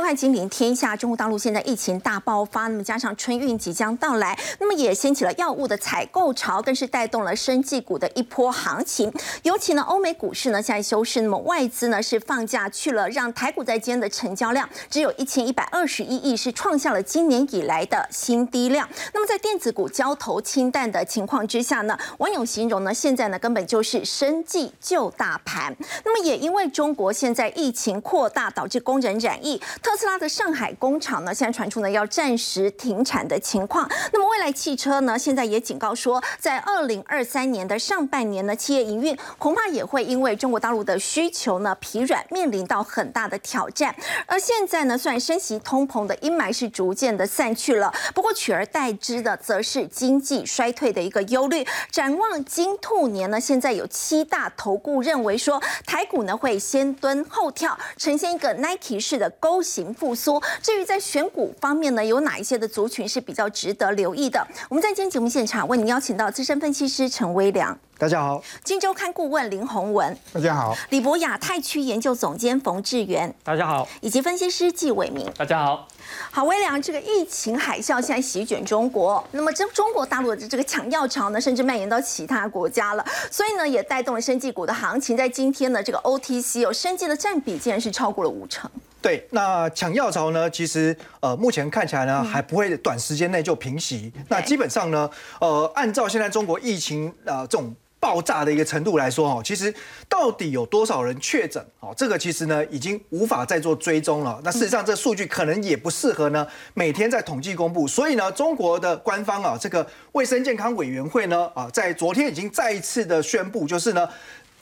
收看《金陵天下》。中国大陆现在疫情大爆发，那么加上春运即将到来，那么也掀起了药物的采购潮，更是带动了生技股的一波行情。尤其呢，欧美股市呢现在休市，那么外资呢是放假去了，让台股在今天的成交量只有一千一百二十一亿，是创下了今年以来的新低量。那么在电子股交投清淡的情况之下呢，网友形容呢，现在呢根本就是生计救大盘。那么也因为中国现在疫情扩大，导致工人染疫，特斯拉的上海工厂呢，现在传出呢要暂时停产的情况。那么未来汽车呢，现在也警告说，在二零二三年的上半年呢，企业营运恐怕也会因为中国大陆的需求呢疲软，面临到很大的挑战。而现在呢，虽然升息通膨的阴霾是逐渐的散去了，不过取而代之的则是经济衰退的一个忧虑。展望金兔年呢，现在有七大投顾认为说，台股呢会先蹲后跳，呈现一个 Nike 式的勾形复苏。至于在选股方面呢，有哪一些的族群是比较值得留意的？我们在今天节目现场为您邀请到资深分析师陈威良，大家好；金周刊顾问林宏文，大家好；李博亚太区研究总监冯志源，大家好；以及分析师纪伟明，大家好。好，威良，这个疫情海啸现在席卷中国，那么这中国大陆的这个抢药潮呢，甚至蔓延到其他国家了，所以呢，也带动了生技股的行情。在今天呢，这个 OTC 有生技的占比竟然是超过了五成。对，那抢药潮呢，其实呃，目前看起来呢，还不会短时间内就平息。那基本上呢，呃，按照现在中国疫情呃这种。爆炸的一个程度来说，哦，其实到底有多少人确诊，哦，这个其实呢已经无法再做追踪了。那事实上，这数据可能也不适合呢每天在统计公布。所以呢，中国的官方啊，这个卫生健康委员会呢，啊，在昨天已经再一次的宣布，就是呢，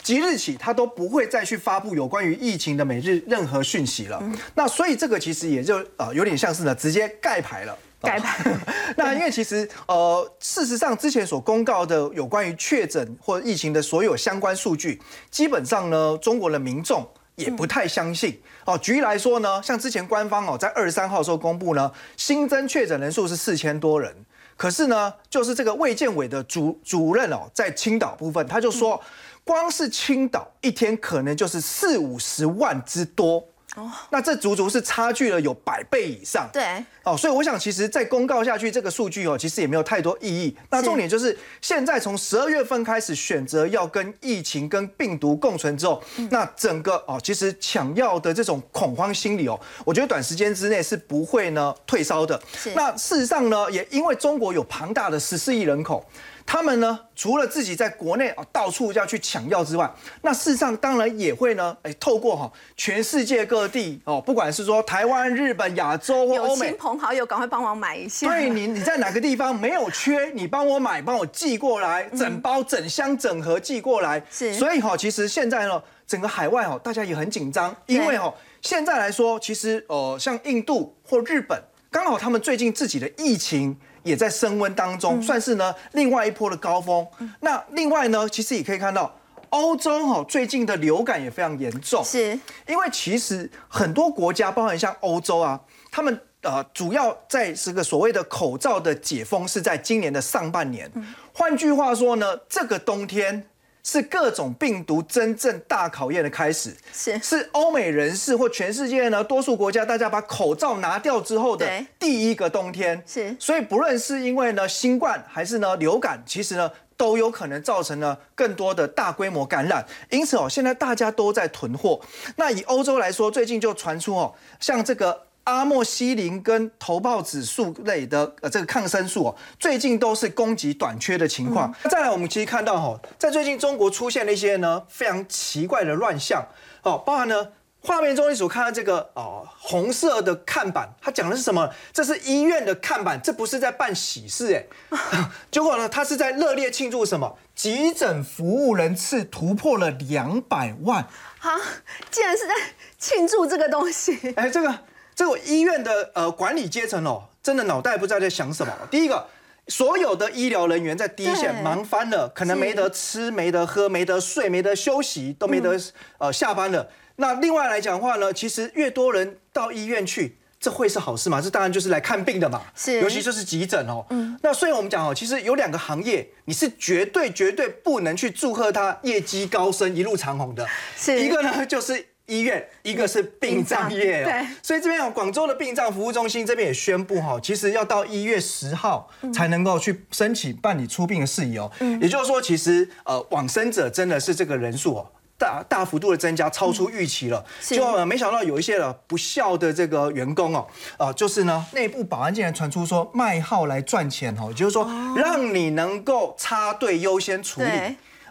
即日起他都不会再去发布有关于疫情的每日任何讯息了。那所以这个其实也就呃有点像是呢直接盖牌了。改版，那因为其实呃，事实上之前所公告的有关于确诊或疫情的所有相关数据，基本上呢，中国的民众也不太相信。哦，举例来说呢，像之前官方哦在二十三号时候公布呢，新增确诊人数是四千多人，可是呢，就是这个卫健委的主主任哦，在青岛部分，他就说，光是青岛一天可能就是四五十万之多。那这足足是差距了有百倍以上。对，哦，所以我想，其实再公告下去这个数据哦，其实也没有太多意义。那重点就是现在从十二月份开始选择要跟疫情跟病毒共存之后，那整个哦，其实抢药的这种恐慌心理哦，我觉得短时间之内是不会呢退烧的。那事实上呢，也因为中国有庞大的十四亿人口。他们呢，除了自己在国内啊到处要去抢药之外，那事实上当然也会呢，哎，透过哈全世界各地哦，不管是说台湾、日本、亚洲或欧美，亲朋好友赶快帮忙买一下。对你，你在哪个地方没有缺，你帮我买，帮我寄过来，整包、整箱、整盒寄过来。是，所以哈，其实现在呢，整个海外哈，大家也很紧张，因为哈，现在来说，其实呃，像印度或日本，刚好他们最近自己的疫情。也在升温当中，算是呢另外一波的高峰。那另外呢，其实也可以看到欧洲哈最近的流感也非常严重，是因为其实很多国家，包含像欧洲啊，他们呃主要在这个所谓的口罩的解封是在今年的上半年。换句话说呢，这个冬天。是各种病毒真正大考验的开始，是。是欧美人士或全世界呢多数国家，大家把口罩拿掉之后的第一个冬天，是。所以不论是因为呢新冠还是呢流感，其实呢都有可能造成了更多的大规模感染，因此哦现在大家都在囤货。那以欧洲来说，最近就传出哦像这个。阿莫西林跟头孢指数类的呃这个抗生素哦，最近都是供给短缺的情况。那再来，我们其实看到哈，在最近中国出现了一些呢非常奇怪的乱象哦，包含呢画面中你所看到这个哦红色的看板，它讲的是什么？这是医院的看板，这不是在办喜事哎。结果呢，它是在热烈庆祝什么？急诊服务人次突破了两百万啊！竟然是在庆祝这个东西？哎，这个。这个医院的呃管理阶层哦，真的脑袋不知道在想什么。第一个，所有的医疗人员在第一线忙翻了，可能没得吃、没得喝、没得睡、没得休息，都没得呃下班了。那另外来讲的话呢，其实越多人到医院去，这会是好事吗？这当然就是来看病的嘛。是，尤其就是急诊哦。嗯。那所以我们讲哦，其实有两个行业，你是绝对绝对不能去祝贺他业绩高升、一路长虹的。是。一个呢就是。医院，一个是殡葬业对，所以这边有广州的殡葬服务中心这边也宣布哈，其实要到一月十号才能够去申请办理出殡的事宜哦。嗯也就是说，其实呃往生者真的是这个人数哦。大大幅度的增加，超出预期了。就没想到有一些了不孝的这个员工哦，啊，就是呢，内部保安竟然传出说卖号来赚钱哦，就是说让你能够插队优先处理。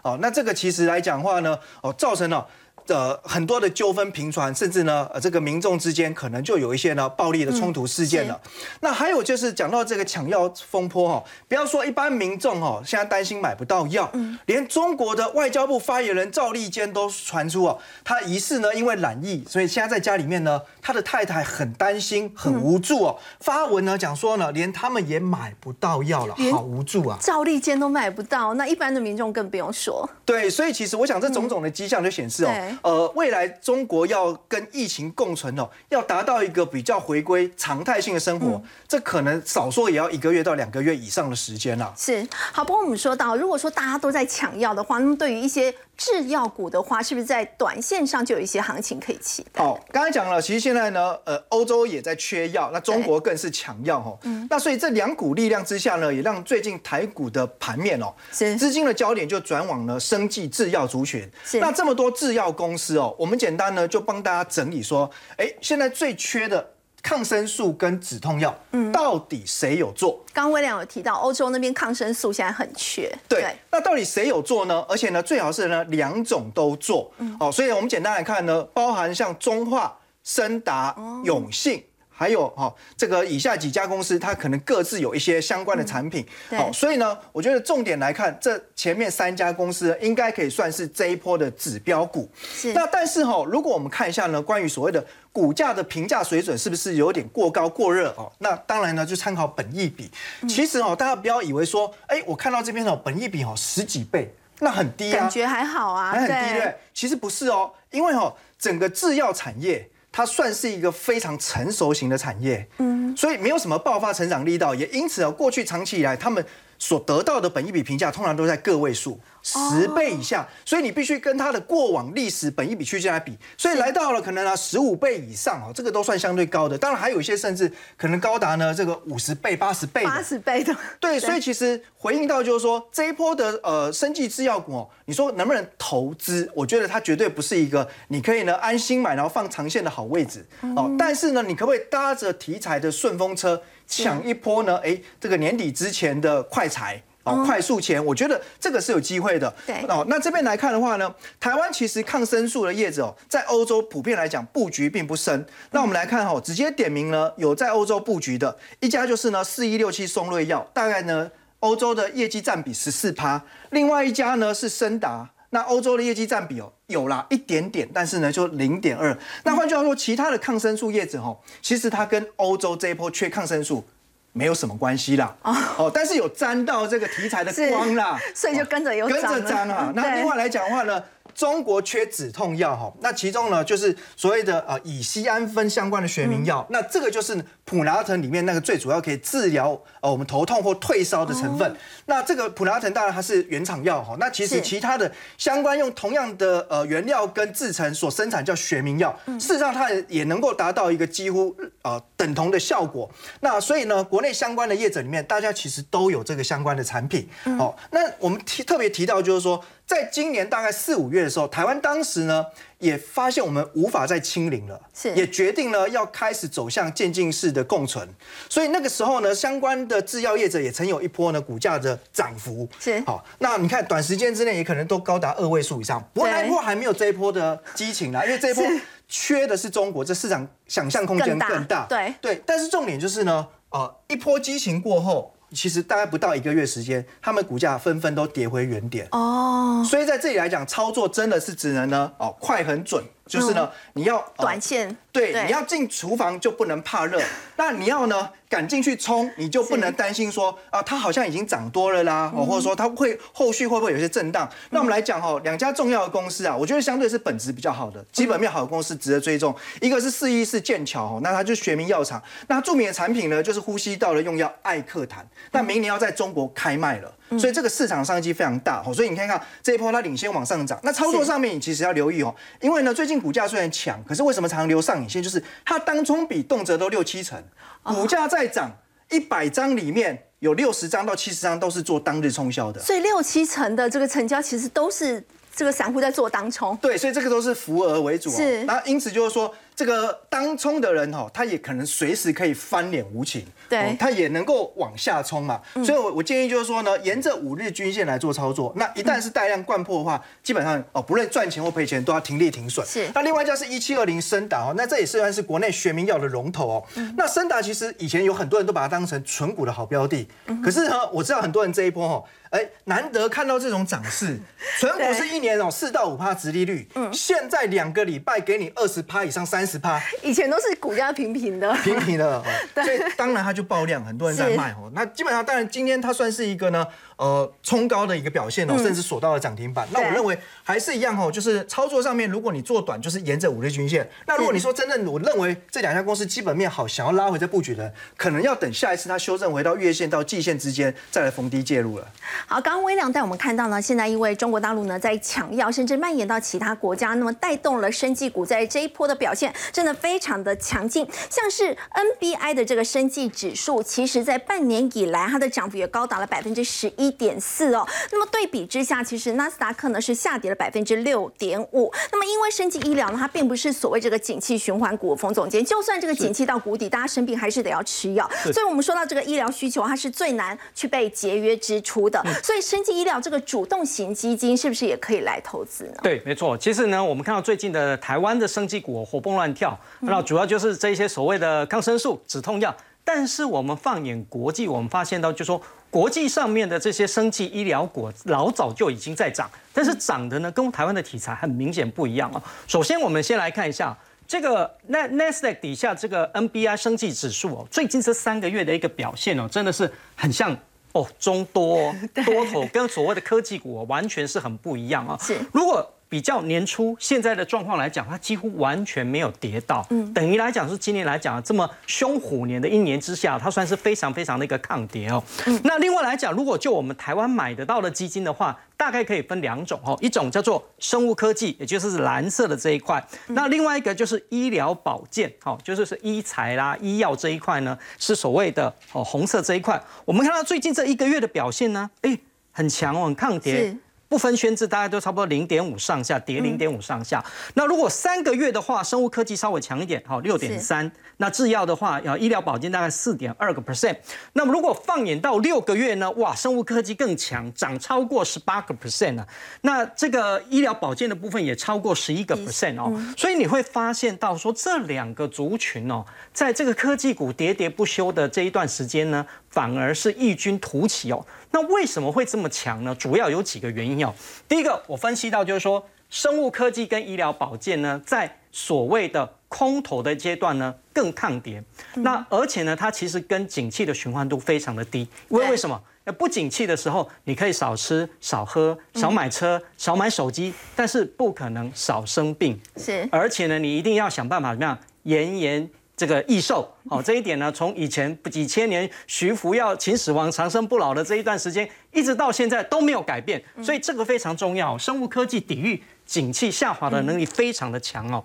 哦，那这个其实来讲话呢，哦，造成了。呃，很多的纠纷频传，甚至呢，呃，这个民众之间可能就有一些呢暴力的冲突事件了。那还有就是讲到这个抢药风波哈，不要说一般民众哈，现在担心买不到药，连中国的外交部发言人赵立坚都传出哦，他疑似呢因为染疫，所以现在在家里面呢，他的太太很担心、很无助哦。发文呢讲说呢，连他们也买不到药了，好无助啊。赵立坚都买不到，那一般的民众更不用说。对，所以其实我想这种种的迹象就显示哦。呃，未来中国要跟疫情共存哦，要达到一个比较回归常态性的生活，这可能少说也要一个月到两个月以上的时间了。是，好，不过我们说到，如果说大家都在抢药的话，那么对于一些制药股的话，是不是在短线上就有一些行情可以期待？好，刚才讲了，其实现在呢，呃，欧洲也在缺药，那中国更是抢药哈。嗯。那所以这两股力量之下呢，也让最近台股的盘面哦，是资金的焦点就转往了生技制药族群。是。那这么多制药公司哦，我们简单呢就帮大家整理说，哎，现在最缺的。抗生素跟止痛药，嗯，到底谁有做？刚威廉有提到，欧洲那边抗生素现在很缺。对，那到底谁有做呢？而且呢，最好是呢两种都做。嗯，哦，所以我们简单来看呢，包含像中化、森达、永信。还有哈，这个以下几家公司，它可能各自有一些相关的产品。好，所以呢，我觉得重点来看，这前面三家公司应该可以算是这一波的指标股。是。那但是哈，如果我们看一下呢，关于所谓的股价的评价水准是不是有点过高过热哦？那当然呢，就参考本益比。其实哦，大家不要以为说，哎，我看到这边哦，本益比哦十几倍，那很低啊。感觉还好啊，还很低对。其实不是哦，因为哦，整个制药产业。它算是一个非常成熟型的产业，嗯，所以没有什么爆发成长力道，也因此啊，过去长期以来他们。所得到的本益比评价通常都在个位数，十倍以下，所以你必须跟它的过往历史本益比区间来比，所以来到了可能啊十五倍以上哦，这个都算相对高的。当然还有一些甚至可能高达呢这个五十倍、八十倍、八十倍的。对，所以其实回应到就是说这一波的呃生技制药股哦，你说能不能投资？我觉得它绝对不是一个你可以呢安心买然后放长线的好位置哦。但是呢，你可不可以搭着题材的顺风车？抢一波呢？哎，这个年底之前的快财哦，快速钱，我觉得这个是有机会的。对哦，那这边来看的话呢，台湾其实抗生素的叶子哦，在欧洲普遍来讲布局并不深。那我们来看哈，直接点名呢，有在欧洲布局的一家就是呢，四一六七松瑞药，大概呢，欧洲的业绩占比十四趴。另外一家呢是森达。那欧洲的业绩占比哦，有啦一点点，但是呢就零点二。那换句话说，其他的抗生素业者哈，其实它跟欧洲这一波缺抗生素没有什么关系啦。哦，但是有沾到这个题材的光啦，所以就跟着有跟着沾啊。那另外来讲的话呢？中国缺止痛药哈，那其中呢就是所谓的呃乙酰氨酚相关的学名药，那这个就是普拿疼里面那个最主要可以治疗呃我们头痛或退烧的成分。那这个普拿疼当然它是原厂药哈，那其实其他的相关用同样的呃原料跟制成所生产叫学名药，事实上它也能够达到一个几乎呃等同的效果。那所以呢，国内相关的业者里面，大家其实都有这个相关的产品。哦，那我们提特别提到就是说。在今年大概四五月的时候，台湾当时呢也发现我们无法再清零了，是。也决定呢要开始走向渐进式的共存，所以那个时候呢，相关的制药业者也曾有一波呢股价的涨幅，是。好，那你看短时间之内也可能都高达二位数以上，不过那一波还没有这一波的激情啦，因为这一波缺的是中国，这市场想象空间更大，对。对，但是重点就是呢，呃，一波激情过后。其实大概不到一个月时间，他们股价纷纷都跌回原点。哦。所以在这里来讲，操作真的是只能呢哦快很准，就是呢你要短线对，你要进厨房就不能怕热，那你要呢？赶进去冲，你就不能担心说啊，它好像已经涨多了啦，哦或者说它会后续会不会有些震荡？那我们来讲哦，两家重要的公司啊，我觉得相对是本质比较好的，基本面好的公司值得追踪。一个是四一是剑桥，那它就是学名药厂，那著名的产品呢就是呼吸道的用药艾克坦，那明年要在中国开卖了。所以这个市场商机非常大哦，所以你看看这一波它领先往上涨。那操作上面你其实要留意哦，因为呢最近近股价虽然强，可是为什么常常留上影线？就是它当冲比动辄都六七成，股价在涨，一百张里面有六十张到七十张都是做当日冲销的。所以六七成的这个成交其实都是这个散户在做当冲。对，所以这个都是浮额为主、哦。是那因此就是说，这个当冲的人哈、他也可能随时可以翻脸无情，对嗯他也能够往下冲嘛。所以我我建议就是说呢，沿着五日均线来做操作。那一旦是带量灌破的话，基本上哦，不论赚钱或赔钱都要停利停损。是那另外一家是一七二零森达哦，那这也是算是国内学名药的龙头哦。那森达其实以前有很多人都把它当成纯股的好标的，可是呢，我知道很多人这一波哦，哎，难得看到这种涨势，纯股是一年哦四到五趴殖利率，嗯。现在两个礼拜给你二十趴以上三十趴，以前都是股价平平的，平平的哦，所以当然它就爆量，很多人在是卖哦。那基本上，当然今天它算是一个呢，呃，冲高的一个表现哦，甚至锁到了涨停板。那我认为还是一样哦，就是操作上面，如果你做短，就是沿着五日均线。那如果你说真正我认为这两家公司基本面好，想要拉回这布局的，可能要等下一次它修正回到月线到季线之间，再来逢低介入了。好，刚刚微亮带我们看到呢，现在因为中国大陆呢在抢药，甚至蔓延到其他国家，那么带动了生技股在这一波的表现真的非常的强劲。像是 NBI 的这个生技指数，其实在半年以来它的涨幅也高达了百分之十一点四哦。那么对比之下，其实纳斯达克呢是下跌了百分之六点五。那么因为生技医疗呢，它并不是所谓这个景气循环股，冯总监，就算这个景气到谷底，大家生病还是得要吃药。所以我们说到这个医疗需求，它是最难去被节约支出的。所以生技医疗这个主动型基金是不是也可以来投资呢？对，没错。其实呢，我们看到最近的台湾的生技股活蹦乱跳，那主要就是这些所谓的抗生素、止痛药。但是我们放眼国际，我们发现到，就说国际上面的这些生技医疗股老早就已经在涨，但是涨的呢，跟台湾的题材很明显不一样啊。首先，我们先来看一下这个 N Nasdaq 底下这个 NBI 生技指数哦，最近这三个月的一个表现哦，真的是很像。哦，中多哦多头跟所谓的科技股、哦、完全是很不一样啊、是如果比较年初现在的状况来讲，它几乎完全没有跌到，嗯，等于来讲是今年来讲这么凶虎年的一年之下，它算是非常非常的一个抗跌哦。那另外来讲，如果就我们台湾买得到的基金的话，大概可以分两种哦，一种叫做生物科技，也就是蓝色的这一块，那另外一个就是医疗保健，哦，就是是医材啦、医药这一块呢，是所谓的哦红色这一块。我们看到最近这一个月的表现呢，哎，很强哦，很抗跌。是。不分轩制，大概都差不多零点五上下，跌零点五上下。那如果三个月的话，生物科技稍微强一点，好六点三。那制药的话，要医疗保健大概四点二个 percent。那么如果放眼到六个月呢，哇，生物科技更强，涨超过十八个 percent 呢。那这个医疗保健的部分也超过十一个 percent 哦。所以你会发现到说这两个族群哦，在这个科技股喋喋不休的这一段时间呢，反而是异军突起哦。那为什么会这么强呢？主要有几个原因哦。第一个，我分析到就是说，生物科技跟医疗保健呢，在所谓的空头的阶段呢，更抗跌。那而且呢，它其实跟景气的循环度非常的低。因为为什么？呃不景气的时候，你可以少吃、少喝、少买车、少买手机，但是不可能少生病。是而且呢，你一定要想办法怎么样延延这个益寿。哦，这一点呢，从以前几千年徐福要秦始皇长生不老的这一段时间，一直到现在都没有改变，所以这个非常重要。生物科技抵御景气下滑的能力非常的强哦。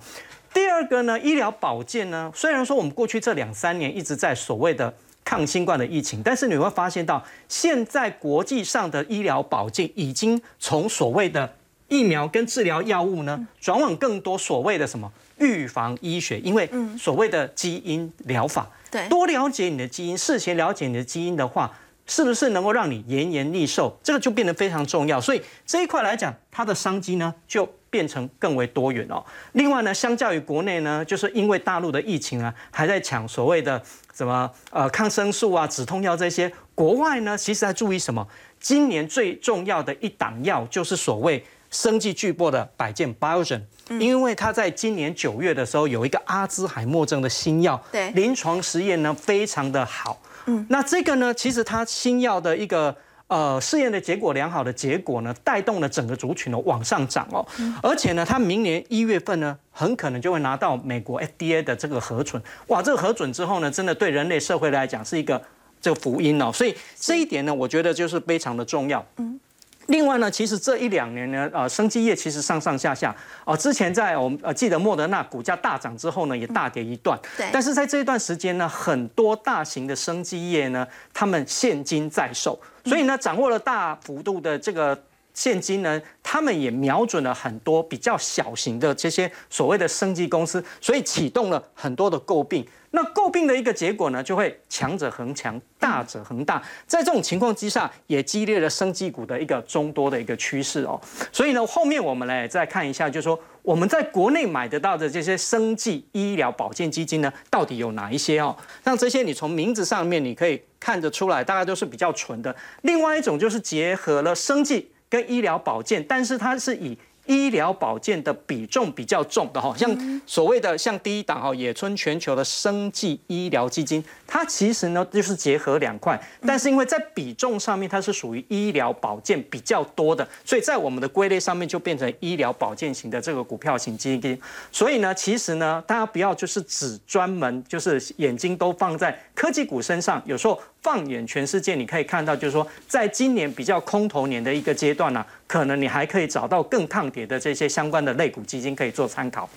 第二个呢，医疗保健呢，虽然说我们过去这两三年一直在所谓的抗新冠的疫情，但是你会发现到现在国际上的医疗保健已经从所谓的疫苗跟治疗药物呢，转往更多所谓的什么预防医学，因为所谓的基因疗法，对多了解你的基因，事前了解你的基因的话，是不是能够让你延年益寿？这个就变得非常重要。所以这一块来讲，它的商机呢就变成更为多元哦。另外呢，相较于国内呢，就是因为大陆的疫情啊，还在抢所谓的什么呃抗生素啊、止痛药这些，国外呢其实在注意什么？今年最重要的一档药就是所谓生技巨擘的百健 Biogen，因为他在今年九月的时候有一个阿兹海默症的新药，对临床实验呢非常的好。嗯，那这个呢，其实它新药的一个呃试验的结果良好的结果呢，带动了整个族群呢往上涨哦。而且呢，它明年一月份呢，很可能就会拿到美国 FDA 的这个核准。哇，这个核准之后呢，真的对人类社会来讲是一个这个福音哦。所以这一点呢，我觉得就是非常的重要。嗯。另外呢，其实这一两年呢，呃，生技业其实上上下下哦，之前在我们呃记得莫德纳股价大涨之后呢，也大跌一段。对。但是在这一段时间呢，很多大型的生技业呢，他们现金在手，所以呢，掌握了大幅度的这个现金呢，他们也瞄准了很多比较小型的这些所谓的生技公司，所以启动了很多的诟病。那诟病的一个结果呢，就会强者恒强，大者恒大。在这种情况之下，也激烈了生技股的一个中多的一个趋势哦。所以呢，后面我们来再看一下，就是说我们在国内买得到的这些生技医疗保健基金呢，到底有哪一些哦？像这些，你从名字上面你可以看得出来，大概都是比较纯的。另外一种就是结合了生技跟医疗保健，但是它是以医疗保健的比重比较重的哈，像所谓的像第一档哈野村全球的生计医疗基金，它其实呢就是结合两块，但是因为在比重上面它是属于医疗保健比较多的，所以在我们的归类上面就变成医疗保健型的这个股票型基金。所以呢，其实呢，大家不要就是只专门就是眼睛都放在科技股身上，有时候放眼全世界，你可以看到就是说，在今年比较空头年的一个阶段呢。可能你还可以找到更抗跌的这些相关的类股基金可以做参考。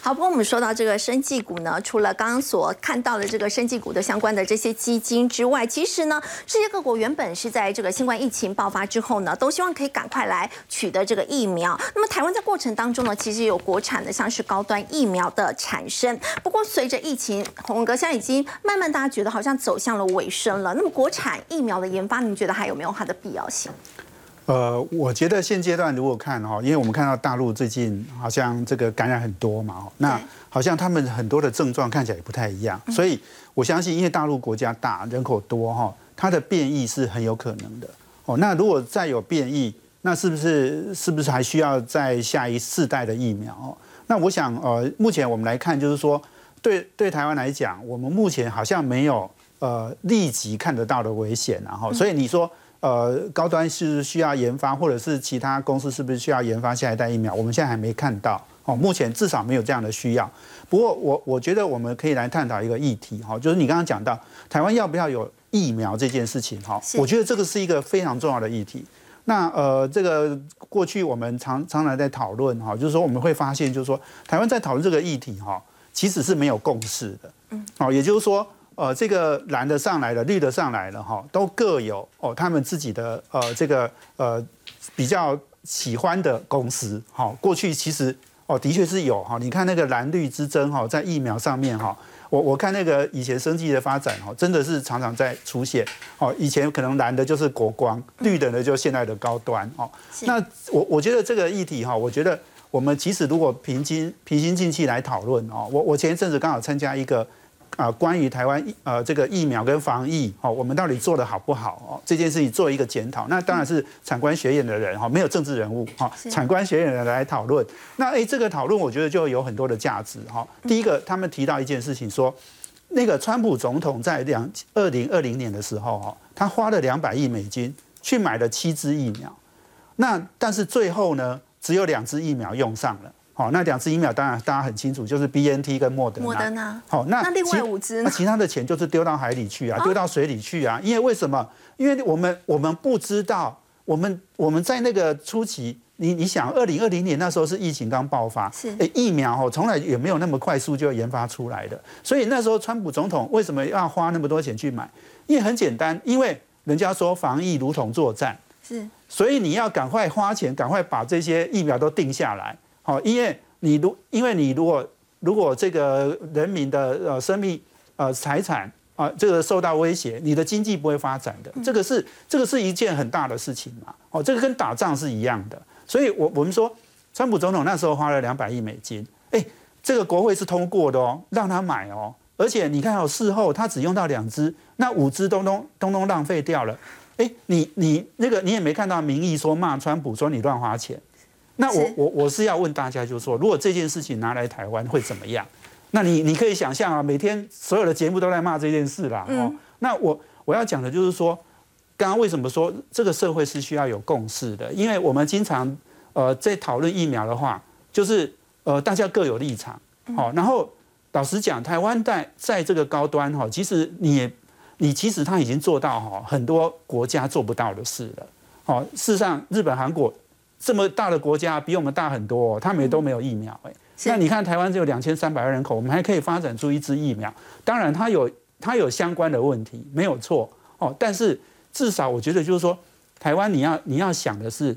好，不过我们说到这个生技股呢，除了刚刚所看到的这个生技股的相关的这些基金之外，其实呢，世界各国原本是在这个新冠疫情爆发之后呢，都希望可以赶快来取得这个疫苗。那么台湾在过程当中呢，其实有国产的像是高端疫苗的产生。不过随着疫情，洪哥现在已经慢慢大家觉得好像走向了尾声了。那么国产疫苗的研发，你觉得还有没有它的必要性？呃，我觉得现阶段如果看哈，因为我们看到大陆最近好像这个感染很多嘛，那好像他们很多的症状看起来也不太一样，所以我相信，因为大陆国家大，人口多哈，它的变异是很有可能的哦。那如果再有变异，那是不是是不是还需要再下一世代的疫苗？那我想，呃，目前我们来看，就是说，对对台湾来讲，我们目前好像没有呃立即看得到的危险，然后，所以你说。呃，高端是需要研发，或者是其他公司是不是需要研发下一代疫苗？我们现在还没看到哦，目前至少没有这样的需要。不过，我我觉得我们可以来探讨一个议题哈，就是你刚刚讲到台湾要不要有疫苗这件事情哈，我觉得这个是一个非常重要的议题。那呃，这个过去我们常常常在讨论哈，就是说我们会发现，就是说台湾在讨论这个议题哈，其实是没有共识的。嗯，哦，也就是说。呃，这个蓝的上来了，绿的上来了，哈，都各有哦，他们自己的呃，这个呃比较喜欢的公司，哈，过去其实哦，的确是有哈，你看那个蓝绿之争哈，在疫苗上面哈，我我看那个以前生技的发展哈，真的是常常在出现，哦，以前可能蓝的就是国光，绿的呢就现在的高端，哦，那我我觉得这个议题哈，我觉得我们即使如果平心平心静气来讨论哦，我我前一阵子刚好参加一个。啊，关于台湾呃这个疫苗跟防疫，哦，我们到底做的好不好哦？这件事情做一个检讨，那当然是产官学院的人哈，没有政治人物哈，产官学院的人来讨论。那哎，这个讨论我觉得就有很多的价值哈。第一个，他们提到一件事情，说那个川普总统在两二零二零年的时候哈，他花了两百亿美金去买了七支疫苗，那但是最后呢，只有两支疫苗用上了。好，那两支疫苗当然大家很清楚，就是 B N T 跟莫德纳。莫德纳。好，那那另外五支，那其他的钱就是丢到海里去啊，丢到水里去啊。因为为什么？因为我们我们不知道，我们我们在那个初期，你你想，二零二零年那时候是疫情刚爆发，是疫苗哦，从来也没有那么快速就研发出来的。所以那时候川普总统为什么要花那么多钱去买？因为很简单，因为人家说防疫如同作战，是，所以你要赶快花钱，赶快把这些疫苗都定下来。好，因为你如因为你如果如果这个人民的呃生命呃财产啊这个受到威胁，你的经济不会发展的，这个是这个是一件很大的事情嘛。哦，这个跟打仗是一样的。所以，我我们说，川普总统那时候花了两百亿美金，哎，这个国会是通过的哦，让他买哦。而且你看哦，事后他只用到两支，那五支通通通通浪费掉了。哎，你你那个你也没看到民意说骂川普说你乱花钱。那我我我是要问大家，就是说，如果这件事情拿来台湾会怎么样？那你你可以想象啊，每天所有的节目都在骂这件事啦。哦，那我我要讲的就是说，刚刚为什么说这个社会是需要有共识的？因为我们经常呃在讨论疫苗的话，就是呃大家各有立场。好，然后老实讲，台湾在在这个高端哈，其实你你其实他已经做到哈很多国家做不到的事了。哦，事实上日本、韩国这么大的国家比我们大很多，他们也都没有疫苗哎。那你看台湾只有两千三百万人口，我们还可以发展出一支疫苗。当然，它有它有相关的问题，没有错哦。但是至少我觉得就是说，台湾你要你要想的是，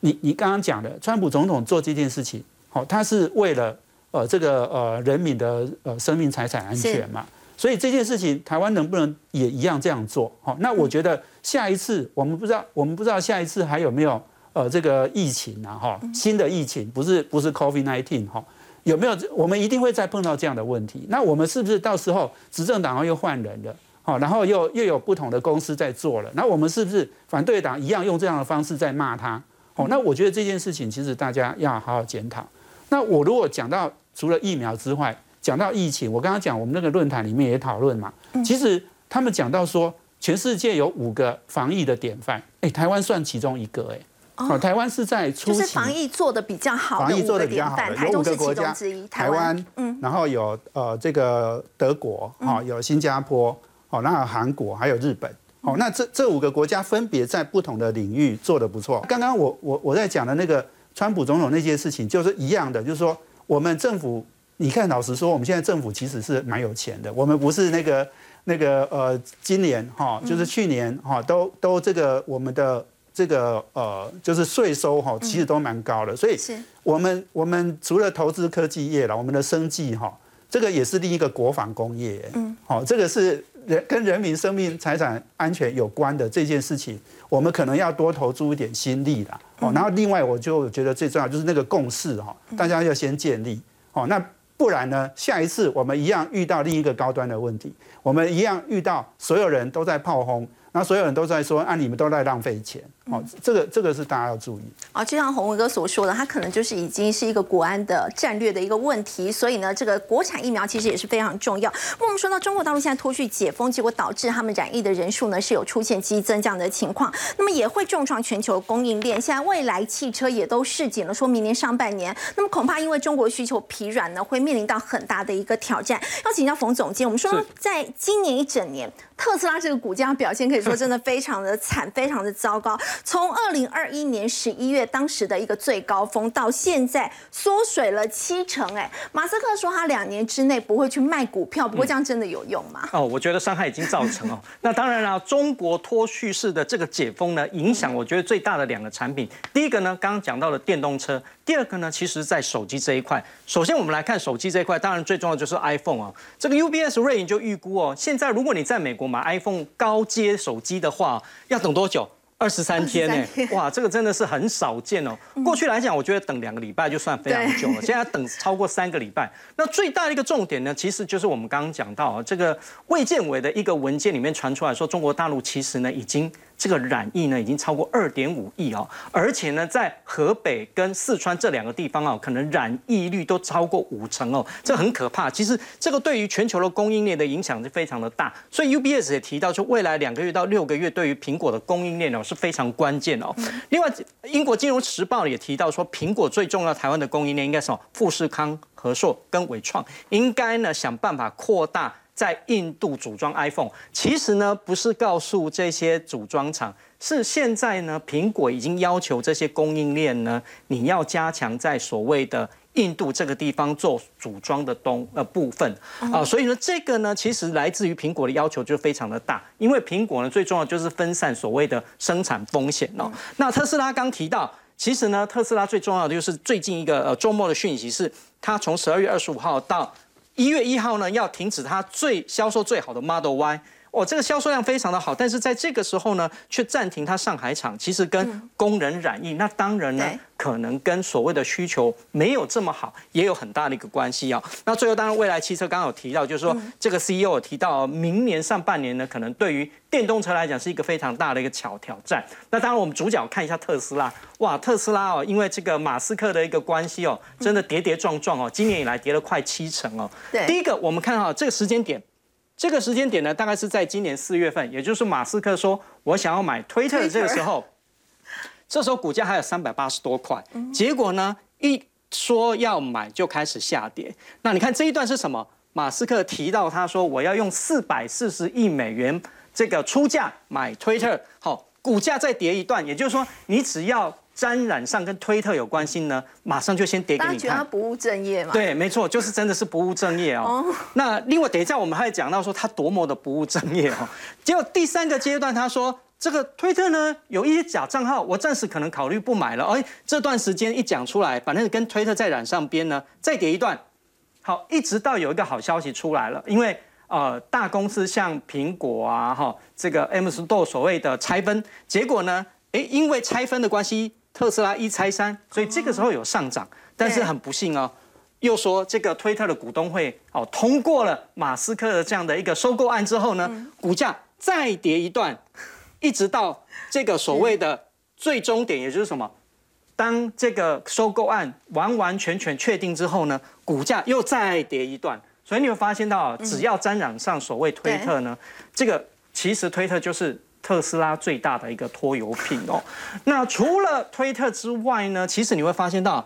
你你刚刚讲的，川普总统做这件事情，好，他是为了呃这个呃人民的呃生命财产安全嘛。所以这件事情，台湾能不能也一样这样做？好，那我觉得下一次我们不知道，我们不知道下一次还有没有呃这个疫情啊？哈，新的疫情不是不是 COVID nineteen 哈。有没有？我们一定会再碰到这样的问题。那我们是不是到时候执政党又换人了？好，然后又又有不同的公司在做了。那我们是不是反对党一样用这样的方式在骂他？哦，那我觉得这件事情其实大家要好好检讨。那我如果讲到除了疫苗之外，讲到疫情，我刚刚讲我们那个论坛里面也讨论嘛。其实他们讲到说，全世界有五个防疫的典范，哎，台湾算其中一个，哎。哦，台湾是在初期，就是防疫做的比较好，防疫做的比较好的有五个国家台湾，嗯，然后有呃这个德国，哦，有新加坡，哦，那有韩国，还有日本，哦，那这这五个国家分别在不同的领域做的不错。刚刚我我我在讲的那个川普总统那些事情，就是一样的，就是说我们政府，你看，老实说，我们现在政府其实是蛮有钱的，我们不是那个那个呃，今年哈，就是去年哈，都都这个我们的。这个呃，就是税收哈，其实都蛮高的，所以我们我们除了投资科技业了，我们的生计哈，这个也是另一个国防工业，嗯，好，这个是人跟人民生命财产安全有关的这件事情，我们可能要多投注一点心力啦，哦，然后另外我就觉得最重要就是那个共识哈，大家要先建立，哦，那不然呢，下一次我们一样遇到另一个高端的问题，我们一样遇到所有人都在炮轰。那所有人都在说，啊，你们都在浪费钱，哦，这个这个是大家要注意。啊，就像洪文哥所说的，它可能就是已经是一个国安的战略的一个问题，所以呢，这个国产疫苗其实也是非常重要。那我们说到中国大陆现在脱去解封，结果导致他们染疫的人数呢是有出现激增这样的情况，那么也会重创全球供应链。现在未来汽车也都市井了，说明年上半年，那么恐怕因为中国需求疲软呢，会面临到很大的一个挑战。要请教冯总监，我们说在今年一整年。特斯拉这个股价表现可以说真的非常的惨，非常的糟糕。从二零二一年十一月当时的一个最高峰，到现在缩水了七成。哎，马斯克说他两年之内不会去卖股票，不过这样真的有用吗？哦，我觉得伤害已经造成哦。那当然了，中国脱叙式的这个解封呢，影响我觉得最大的两个产品，第一个呢，刚刚讲到了电动车。第二个呢，其实，在手机这一块，首先我们来看手机这一块，当然最重要就是 iPhone 啊。这个 UBS 瑞银就预估哦，现在如果你在美国买 iPhone 高阶手机的话，要等多久？二十三天呢？哇，这个真的是很少见哦。过去来讲，我觉得等两个礼拜就算非常久了，现在等超过三个礼拜。那最大的一个重点呢，其实就是我们刚刚讲到啊，这个卫健委的一个文件里面传出来说，中国大陆其实呢已经。这个染疫呢，已经超过二点五亿哦，而且呢，在河北跟四川这两个地方哦，可能染疫率都超过五成哦，这很可怕。其实这个对于全球的供应链的影响是非常的大，所以 UBS 也提到，就未来两个月到六个月，对于苹果的供应链哦是非常关键哦。另外，英国金融时报也提到说，苹果最重要台湾的供应链应该是富士康、和硕跟伟创，应该呢想办法扩大。在印度组装 iPhone，其实呢不是告诉这些组装厂，是现在呢苹果已经要求这些供应链呢，你要加强在所谓的印度这个地方做组装的东呃部分啊，所以呢这个呢其实来自于苹果的要求就非常的大，因为苹果呢最重要就是分散所谓的生产风险哦。那特斯拉刚提到，其实呢特斯拉最重要的就是最近一个呃周末的讯息是，它从十二月二十五号到。一月一号呢，要停止它最销售最好的 Model Y。哦，这个销售量非常的好，但是在这个时候呢，却暂停它上海厂，其实跟工人染疫，那当然呢，可能跟所谓的需求没有这么好，也有很大的一个关系啊。那最后，当然，未来汽车刚刚有提到，就是说这个 CEO 有提到，明年上半年呢，可能对于电动车来讲是一个非常大的一个挑挑战。那当然，我们主角看一下特斯拉，哇，特斯拉哦，因为这个马斯克的一个关系哦，真的跌跌撞撞哦，今年以来跌了快七成哦。对，第一个我们看哈，这个时间点。这个时间点呢，大概是在今年四月份，也就是马斯克说我想要买推特的这个时候，这时候股价还有三百八十多块，结果呢一说要买就开始下跌。那你看这一段是什么？马斯克提到他说我要用四百四十亿美元这个出价买推特，好，股价再跌一段，也就是说，你只要沾染上跟推特有关系呢，马上就先跌给你大家觉得他。不务正业嘛？对，没错，就是真的是不务正业哦。那另外，等一下我们还讲到说他多么的不务正业哦。结果第三个阶段，他说这个推特呢有一些假账号，我暂时可能考虑不买了。哎，这段时间一讲出来，反正跟推特再染上边呢，再跌一段。好，一直到有一个好消息出来了，因为呃大公司像苹果啊哈，这个 M Store 所谓的拆分，结果呢，诶，因为拆分的关系，特斯拉一拆三，所以这个时候有上涨，但是很不幸哦。又说这个推特的股东会哦通过了马斯克的这样的一个收购案之后呢，股价再跌一段，一直到这个所谓的最终点，也就是什么？当这个收购案完完全全确定之后呢，股价又再跌一段，所以你会发现到，只要沾染上所谓推特呢，这个其实推特就是特斯拉最大的一个拖油瓶哦。那除了推特之外呢，其实你会发现到。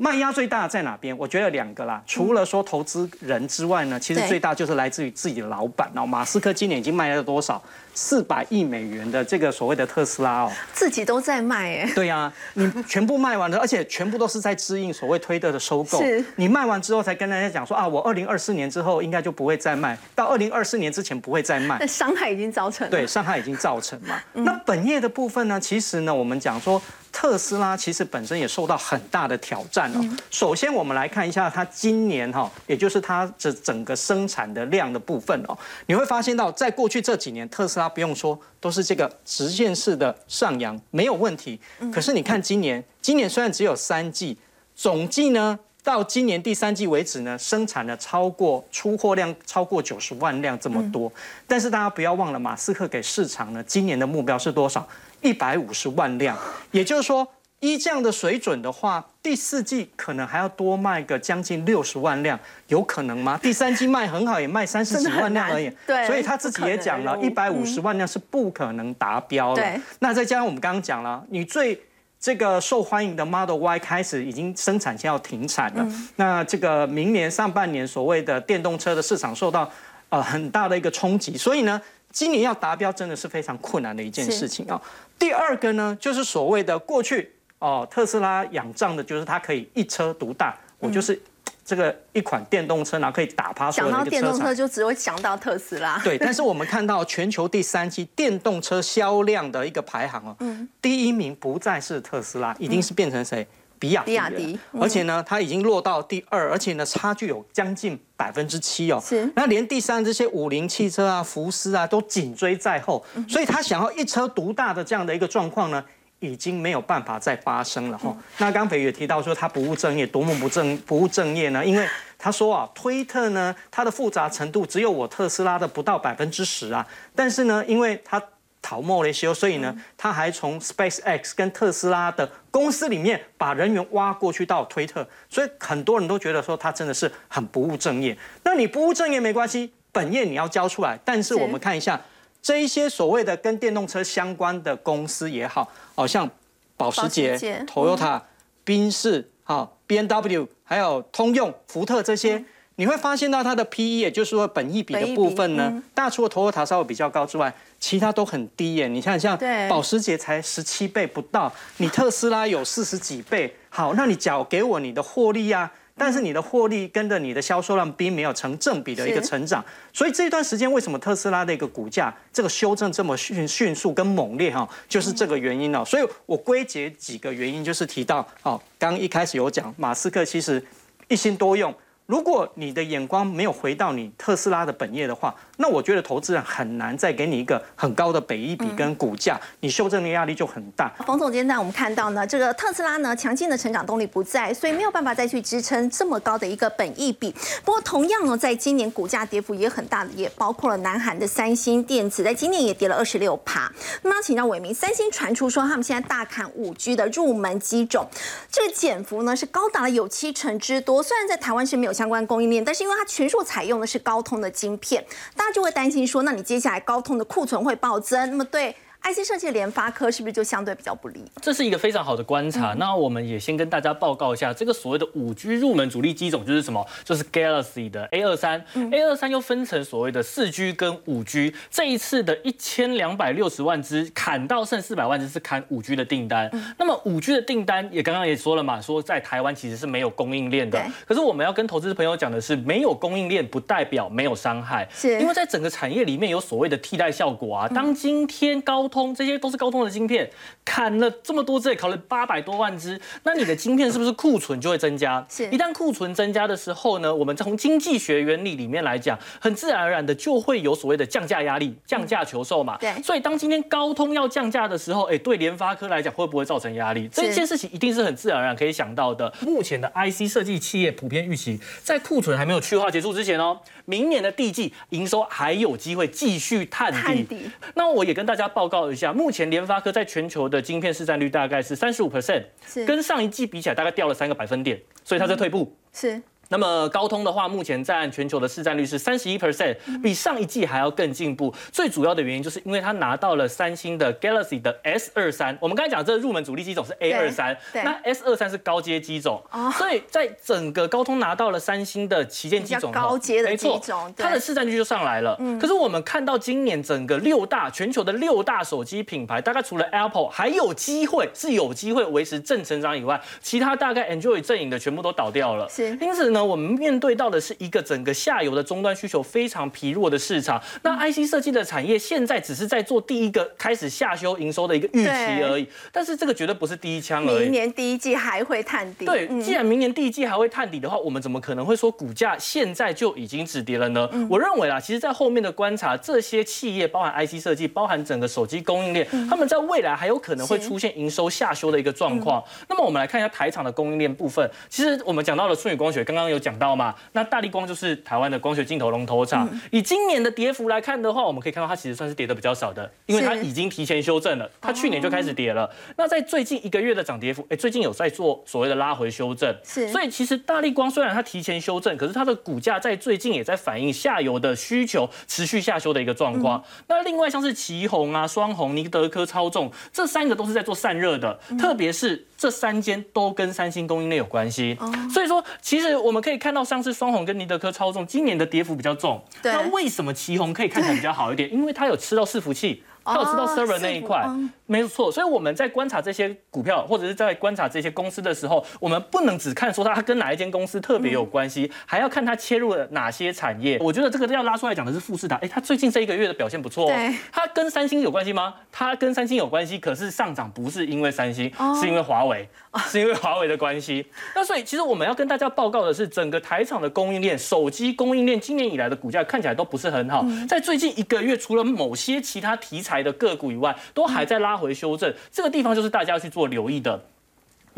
卖压最大在哪边？我觉得两个啦，除了说投资人之外呢，其实最大就是来自于自己的老板哦。马斯克今年已经卖了多少？四百亿美元的这个所谓的特斯拉哦。自己都在卖哎。对呀、你全部卖完了，而且全部都是在支应所谓推特的收购是。你卖完之后才跟大家讲说啊，我二零二四年之后应该就不会再卖，到二零二四年之前不会再卖那。伤害已经造成了。对，伤害已经造成嘛。那本业的部分呢？其实呢，我们讲说特斯拉其实本身也受到很大的挑战哦。首先，我们来看一下它今年哈，也就是它这整个生产的量的部分哦，你会发现到，在过去这几年，特斯拉不用说都是这个直线式的上扬，没有问题。可是你看今年，今年虽然只有三季，总计呢。到今年第三季为止呢，生产了超过出货量超过九十万辆这么多。但是大家不要忘了，马斯克给市场呢今年的目标是多少？一百五十万辆。也就是说，依这样的水准的话，第四季可能还要多卖个将近六十万辆，有可能吗？第三季卖很好，也卖三十几万辆而已。对所以他自己也讲了，一百五十万辆是不可能达标了。对那再加上我们刚刚讲了，你最这个受欢迎的 Model Y 开始已经生产线要停产了。那这个明年上半年所谓的电动车的市场受到呃很大的一个冲击，所以呢，今年要达标真的是非常困难的一件事情啊、第二个呢，就是所谓的过去哦，特斯拉仰仗的就是它可以一车独大，我就是这个一款电动车，然后可以打趴所想到电动车。就只会想到特斯拉。对，但是我们看到全球第三季电动车销量的一个排行哦，第一名不再是特斯拉，一定是变成谁？比亚迪。比亚迪嗯而且呢，它已经落到第二，而且呢，差距有将近百分之七哦。是那连第三这些五菱汽车啊、福斯啊都紧追在后，嗯所以他想要一车独大的这样的一个状况呢。已经没有办法再发生了哈。那刚斐也提到说他不务正业，多么不正不务正业呢？因为他说啊，推特呢，它的复杂程度只有我特斯拉的不到百分之十啊。但是呢，因为它逃冒了修，所以呢，他还从 SpaceX 跟特斯拉的公司里面把人员挖过去到推特，所以很多人都觉得说他真的是很不务正业。那你不务正业没关系，本业你要交出来。但是是我们看一下这一些所谓的跟电动车相关的公司也好，好、像保时捷、Toyota、宾士、好 B N W，还有通用、福特这些。你会发现到它的 P E，也就是说本益比的部分呢嗯，大除了 Toyota 稍微比较高之外，其他都很低耶。你看像保时捷才十七倍不到，你特斯拉有四十几倍。好，那你缴给我你的获利啊，但是你的获利跟着你的销售量并没有成正比的一个成长，所以这段时间为什么特斯拉的一个股价这个修正这么迅迅速跟猛烈哈，就是这个原因哦。所以我归结几个原因，就是提到哦，刚一开始有讲马斯克其实一心多用。如果你的眼光没有回到你特斯拉的本业的话，那我觉得投资人很难再给你一个很高的北一比跟股价，你修正的压力就很大。冯总监，那我们看到呢，这个特斯拉呢强劲的成长动力不在，所以没有办法再去支撑这么高的一个本益比。不过同样呢，在今年股价跌幅也很大的，也包括了南韩的三星电子，在今年也跌了二十六趴。那么请教伟明，三星传出说他们现在大砍五 G 的入门机种，这个减幅呢是高达了有七成之多。虽然在台湾是没有相关供应链，但是因为它全数采用的是高通的晶片，大家就会担心说，那你接下来高通的库存会暴增，那么对。IC 设计联发科是不是就相对比较不利？这是一个非常好的观察。那我们也先跟大家报告一下，这个所谓的五 G 入门主力机种就是什么？就是 Galaxy 的 A 二三，A 二三又分成所谓的四 G 跟五 G。这一次的一千两百六十万只砍到剩四百万只是砍五 G 的订单。那么五 G 的订单也刚刚也说了嘛，说在台湾其实是没有供应链的。可是我们要跟投资朋友讲的是，没有供应链不代表没有伤害，是因为在整个产业里面有所谓的替代效果啊。当今天高通这些都是高通的晶片，砍了这么多只，砍了八百多万只，那你的晶片是不是库存就会增加？是一旦库存增加的时候呢，我们从经济学原理里面来讲，很自然而然的就会有所谓的降价压力，降价求售嘛。对所以当今天高通要降价的时候，哎，对联发科来讲会不会造成压力？这件事情一定是很自然而然可以想到的。目前的 IC 设计企业普遍预期，在库存还没有去化结束之前哦，明年的第一季营收还有机会继续探底。探底那我也跟大家报告一下，目前联发科在全球的晶片市占率大概是三十五 percent，是跟上一季比起来大概掉了三个百分点，所以它在退步。是那么高通的话，目前占全球的市占率是三十一 percent，比上一季还要更进步。最主要的原因就是因为它拿到了三星的 Galaxy 的 S 二三。我们刚才讲这个入门主力机种是 A 二三，那 S 二三是高阶机种，所以在整个高通拿到了三星的旗舰机种高阶的机种它的市占率就上来了。可是我们看到今年整个六大全球的六大手机品牌，大概除了 Apple 还有机会是有机会维持正成长以外，其他大概 Enjoy 阵营的全部都倒掉了。是因此呢，我们面对到的是一个整个下游的终端需求非常疲弱的市场。那 IC 设计的产业现在只是在做第一个开始下修营收的一个预期而已，但是这个绝对不是第一枪而已。明年第一季还会探底。对，嗯既然明年第一季还会探底的话，我们怎么可能会说股价现在就已经止跌了呢？嗯我认为啦，其实，在后面的观察，这些企业包含 IC 设计，包含整个手机供应链，他们在未来还有可能会出现营收下修的一个状况。那么我们来看一下台厂的供应链部分，其实我们讲到了舜宇光学，刚刚有讲到嘛，那大力光就是台湾的光学镜头龙头厂。嗯以今年的跌幅来看的话，我们可以看到它其实算是跌的比较少的，因为它已经提前修正了，它去年就开始跌了。那在最近一个月的涨跌幅，哎，最近有在做所谓的拉回修正，是所以其实大力光虽然它提前修正，可是它的股价在最近也在反映下游的需求持续下修的一个状况。那另外像是旗宏啊、双红、尼德科超重这三个都是在做散热的，特别是这三间都跟三星供应链有关系。所以说，其实我们可以看到，上次双红跟尼德科超重今年的跌幅比较重。对那为什么旗红可以看起来比较好一点？因为它有吃到伺服器。它有吃到哦 server 那一块没有错。所以我们在观察这些股票，或者是在观察这些公司的时候，我们不能只看说它跟哪一间公司特别有关系，还要看它切入了哪些产业。我觉得这个要拉出来讲的是富士达，哎，它最近这一个月的表现不错哦对。它跟三星有关系吗？它跟三星有关系，可是上涨不是因为三星，是因为华为，是因为华为的关系。那所以其实我们要跟大家报告的是，整个台厂的供应链，手机供应链今年以来的股价看起来都不是很好，在最近一个月，除了某些其他题材的个股以外，都还在拉回修正。这个地方就是大家要去做留意的。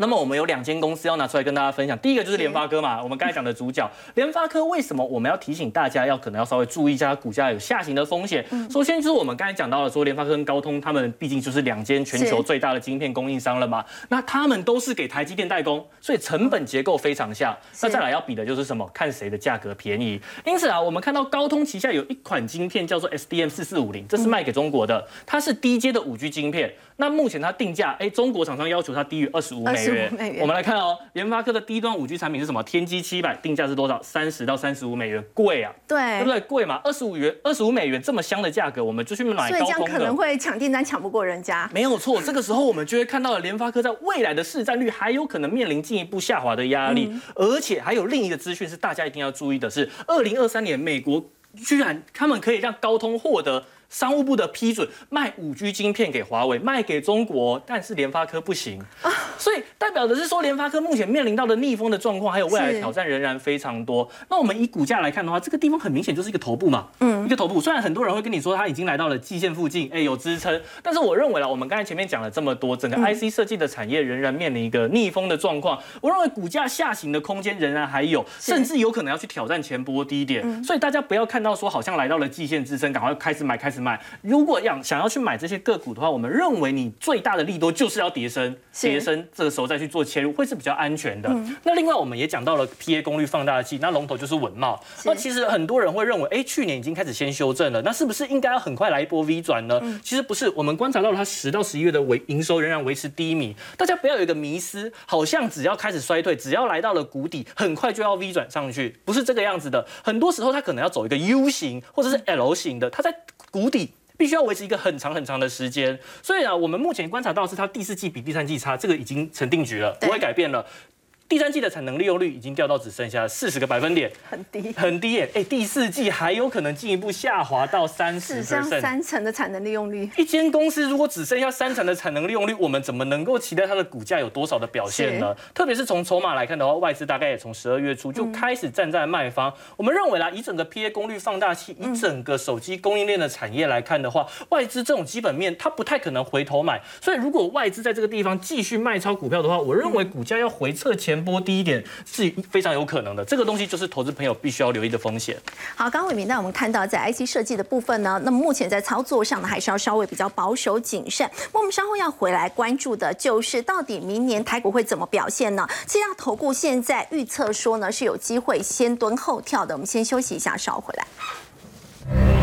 那么我们有两间公司要拿出来跟大家分享，第一个就是联发科嘛，我们刚才讲的主角联发科，为什么我们要提醒大家要可能要稍微注意一下股价有下行的风险？首先就是我们刚才讲到了说联发科跟高通，他们毕竟就是两间全球最大的晶片供应商了嘛，那他们都是给台积电代工，所以成本结构非常像。那再来要比的就是什么？看谁的价格便宜。因此啊，我们看到高通旗下有一款晶片叫做 SDM 四四五零，这是卖给中国的，它是低阶的五 G 晶片。那目前它定价，哎，中国厂商要求它低于二十五美元25 美元。我们来看哦，联发科的低端五 G 产品是什么？天玑七百，定价是多少？三十到三十五美元，贵啊，对对不对？贵嘛，二十五元、二十五美元这么香的价格，我们就去买所以高通的这样可能。会抢订单抢不过人家。没有错，这个时候我们就会看到了联发科在未来的市占率还有可能面临进一步下滑的压力，而且还有另一个资讯是大家一定要注意的是，二零二三年美国居然他们可以让高通获得。商务部的批准卖五 G 晶片给华为，卖给中国，但是联发科不行啊，所以代表的是说联发科目前面临到的逆风的状况，还有未来的挑战仍然非常多。那我们以股价来看的话，这个地方很明显就是一个头部嘛，嗯，一个头部。虽然很多人会跟你说它已经来到了季线附近，哎，有支撑，但是我认为啦，我们刚才前面讲了这么多，整个 IC 设计的产业仍然面临一个逆风的状况。我认为股价下行的空间仍然还有，甚至有可能要去挑战前波低点。所以大家不要看到说好像来到了季线支撑，赶快开始买，开始买。如果要想要去买这些个股的话，我们认为你最大的利多就是要跌升，是跌升这个时候再再去做切入，会是比较安全的。那另外我们也讲到了 PA 功率放大器，那龙头就是稳茂。那其实很多人会认为，哎，去年已经开始先修正了，那是不是应该要很快来一波 V 转呢？其实不是，我们观察到了它十到十一月的维营收仍然维持低迷，大家不要有一个迷思，好像只要开始衰退，只要来到了谷底，很快就要 V 转上去，不是这个样子的。很多时候它可能要走一个 U 型或者是 L 型的，它在谷底。必须要维持一个很长很长的时间，所以呢，我们目前观察到是它第四季比第三季差，这个已经成定局了，不会改变了。第三季的产能利用率已经掉到只剩下四十个百分点，很低，很低耶！哎，第四季还有可能进一步下滑到三十，只剩三成的产能利用率。一间公司如果只剩下三成的产能利用率，我们怎么能够期待它的股价有多少的表现呢？特别是从筹码来看的话，外资大概也从十二月初就开始站在卖方。我们认为啦，以整个 PA 功率放大器，以整个手机供应链的产业来看的话，外资这种基本面它不太可能回头买。所以如果外资在这个地方继续卖超股票的话，我认为股价要回撤前波低一点。是非常有可能的，这个东西就是投资朋友必须要留意的风险。好，刚刚伟明，那我们看到在 IC 设计的部分呢，那么目前在操作上呢，还是要稍微比较保守谨慎。那我们稍后要回来关注的就是，到底明年台股会怎么表现呢？其实投顾现在预测说呢，是有机会先蹲后跳的。我们先休息一下，稍后回来。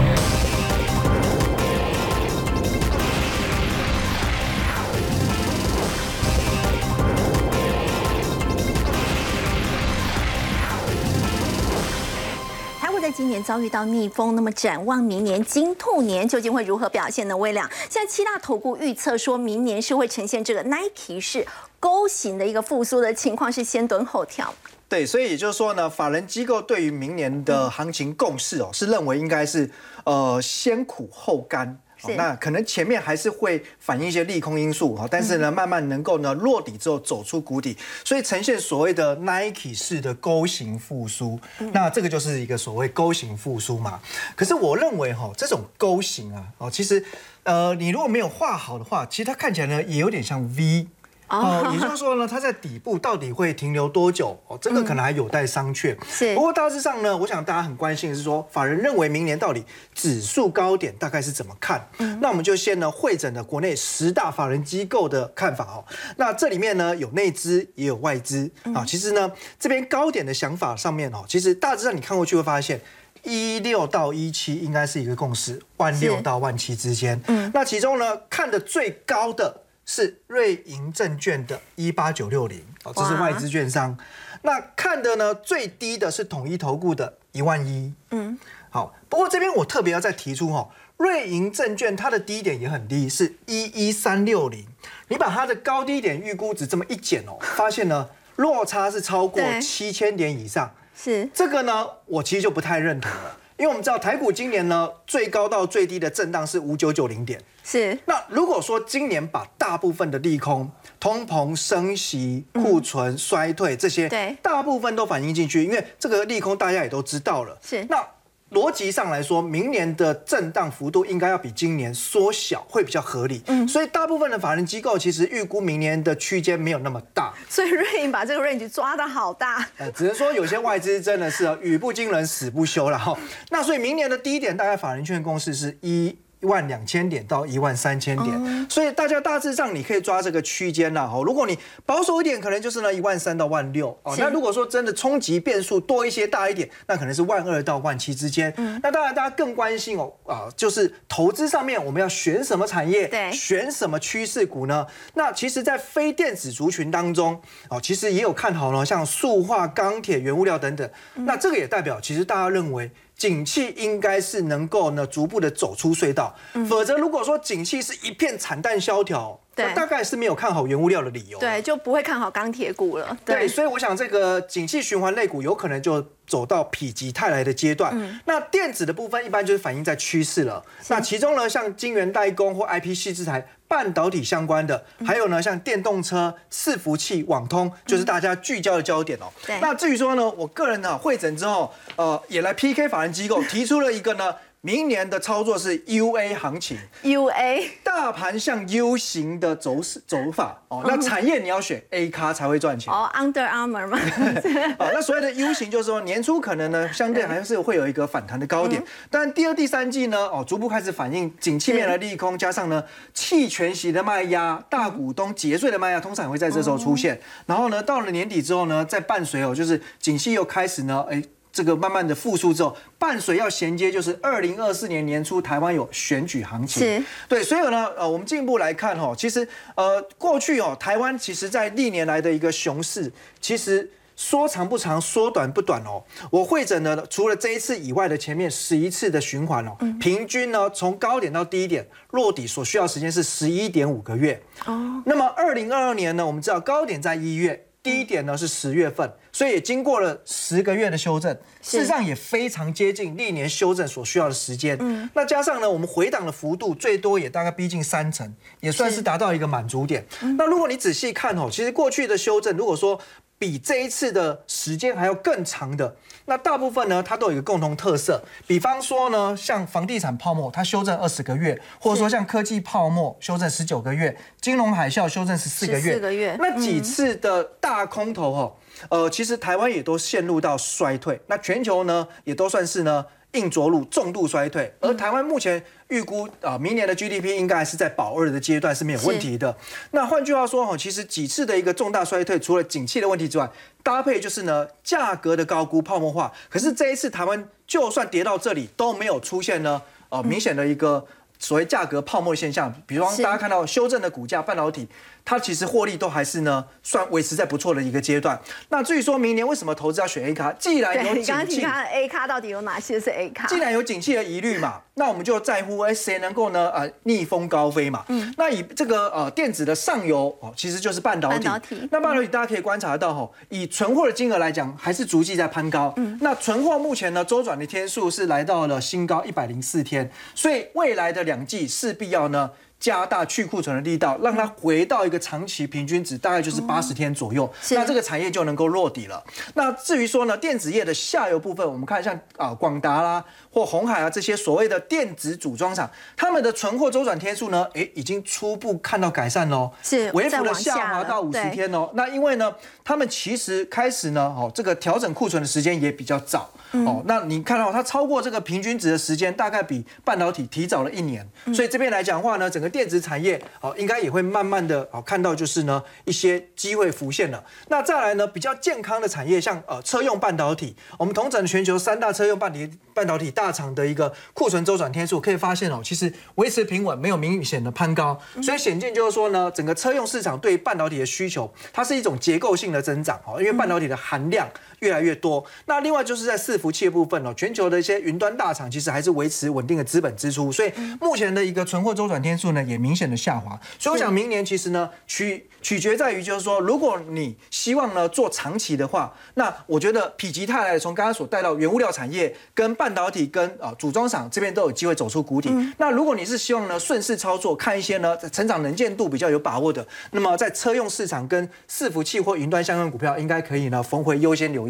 今年遭遇到逆风，那么展望明年金兔年究竟会如何表现呢？微亮现在七大投顾预测说明年是会呈现这个 Nike 式勾形的一个复苏的情况，是先蹲后跳。对，所以也就是说呢，法人机构对于明年的行情共识哦，是认为应该是呃先苦后甘。那可能前面还是会反映一些利空因素哈，但是呢，慢慢能够呢落底之后走出谷底，所以呈现所谓的 Nike 式的勾形复苏。那这个就是一个所谓勾形复苏嘛。可是我认为哈，这种勾形啊，哦，其实呃，你如果没有画好的话，其实它看起来呢也有点像 V。哦，也就是说呢，它在底部到底会停留多久？哦，这个可能还有待商榷。是。不过大致上呢，我想大家很关心的是说，法人认为明年到底指数高点大概是怎么看？嗯。那我们就先呢会诊了国内十大法人机构的看法哦。那这里面呢有内资也有外资啊。其实呢这边高点的想法上面哦，其实大致上你看过去会发现，一六到一七应该是一个共识，万六到万七之间。嗯。那其中呢看的最高的。是瑞银证券的一八九六零哦，这是外资券商。那看的呢最低的是统一投顾的一万一。嗯，好。不过这边我特别要再提出哦，瑞银证券它的低点也很低，是一一三六零。你把它的高低点预估值这么一减哦，发现呢落差是超过七千点以上。是这个呢，我其实就不太认同了。因为我们知道台股今年呢最高到最低的震荡是五九九零点，是。那如果说今年把大部分的利空、通膨升息、库存衰退这些，对，大部分都反映进去，因为这个利空大家也都知道了，是。那逻辑上来说，明年的震荡幅度应该要比今年缩小，会比较合理。嗯，所以大部分的法人机构其实预估明年的区间没有那么大。所以瑞银把这个 range 抓的好大。呃，只能说有些外资真的是语不惊人死不休了哈。那所以明年的低点大概法人券公司是一。一万两千点到一万三千点，所以大家大致上你可以抓这个区间啦。哦，如果你保守一点，可能就是呢一万三到万六。哦，那如果说真的冲击变数多一些、大一点，那可能是万二到万七之间。嗯，那当然大家更关心哦，啊，就是投资上面我们要选什么产业？对，选什么趋势股呢？那其实，在非电子族群当中，哦，其实也有看好呢，像塑化、钢铁、原物料等等。那这个也代表，其实大家认为。景气应该是能够呢逐步的走出隧道，否则如果说景气是一片惨淡萧条，那大概是没有看好原物料的理由，对，就不会看好钢铁股了。对，所以我想这个景气循环类股有可能就走到否极泰来的阶段。那电子的部分一般就是反映在趋势了。那其中呢，像晶圆代工或 IP 系制裁。半导体相关的，还有呢，像电动车、伺服器、网通，就是大家聚焦的焦点哦。对。那至于说呢，我个人呢会诊之后，呃，也来 PK 法人机构，提出了一个呢明年的操作是 U A 行情，U A 大盘向 U 型的走势走法哦。那产业你要选 A 咖才会赚钱哦，Under Armour 吗？哦，那所谓的 U 型就是说年初可能呢相对还是会有一个反弹的高点，但第二、第三季呢哦逐步开始反映景气面的利空，加上呢弃权息的卖压、大股东节税的卖压，通常也会在这时候出现。然后呢到了年底之后呢，再伴随哦就是景气又开始呢哎。这个慢慢的复苏之后，伴随要衔接就是二零二四年年初台湾有选举行情，对，所以呢，呃，我们进一步来看哈，其实呃过去哦，台湾其实在历年来的一个熊市，其实说长不长，说短不短哦。我会诊呢，除了这一次以外的前面十一次的循环哦，平均呢从高点到低点落底所需要时间是十一点五个月哦。那么二零二二年呢，我们知道高点在一月。低点呢是十月份，所以也经过了十个月的修正，事实上也非常接近历年修正所需要的时间。嗯，那加上呢，我们回档的幅度最多也大概逼近三成，也算是达到一个满足点。那如果你仔细看哦，其实过去的修正，如果说比这一次的时间还要更长的，那大部分呢，它都有一个共同特色。比方说呢，像房地产泡沫，它修正二十个月；或者说像科技泡沫修正十九个月，金融海啸修正十四个月。四个月。那几次的大空头哦，呃，其实台湾也都陷入到衰退。那全球呢，也都算是呢。硬着陆，重度衰退，而台湾目前预估啊，明年的 GDP 应该还是在保二的阶段是没有问题的。那换句话说哈，其实几次的一个重大衰退，除了景气的问题之外，搭配就是呢价格的高估、泡沫化。可是这一次台湾就算跌到这里，都没有出现呢呃明显的一个所谓价格泡沫现象。比方大家看到修正的股价，半导体。它其实获利都还是呢，算维持在不错的一个阶段。那至于说明年为什么投资要选 A 卡，既然有景气，A 卡到底有哪些是 A 卡？既然有景气的疑虑嘛，那我们就在乎哎谁能够呢呃逆风高飞嘛。嗯。那以这个呃电子的上游哦，其实就是半导体。半导体。那半导体大家可以观察到哈，以存货的金额来讲，还是逐季在攀高。嗯。那存货目前呢周转的天数是来到了新高一百零四天，所以未来的两季势必要呢。加大去库存的力道，让它回到一个长期平均值，大概就是八十天左右，那这个产业就能够落底了。那至于说呢，电子业的下游部分，我们看像啊广达啦或红海啊这些所谓的电子组装厂，他们的存货周转天数呢，哎，已经初步看到改善喽，是微幅的下滑到五十天哦。那因为呢，他们其实开始呢，哦，这个调整库存的时间也比较早。哦，那你看到它超过这个平均值的时间，大概比半导体提早了一年，所以这边来讲的话呢，整个电子产业哦，应该也会慢慢的哦看到就是呢一些机会浮现了。那再来呢，比较健康的产业，像呃车用半导体，我们同整全球三大车用半导体半导体大厂的一个库存周转天数，可以发现哦，其实维持平稳，没有明显的攀高，所以显见就是说呢，整个车用市场对半导体的需求，它是一种结构性的增长哦，因为半导体的含量。越来越多。那另外就是在伺服器的部分哦，全球的一些云端大厂其实还是维持稳定的资本支出，所以目前的一个存货周转天数呢也明显的下滑。所以我想明年其实呢取取决在于就是说，如果你希望呢做长期的话，那我觉得否极泰来从刚刚所带到原物料产业跟半导体跟啊组装厂这边都有机会走出谷底。那如果你是希望呢顺势操作，看一些呢成长能见度比较有把握的，那么在车用市场跟伺服器或云端相关股票应该可以呢逢回优先留。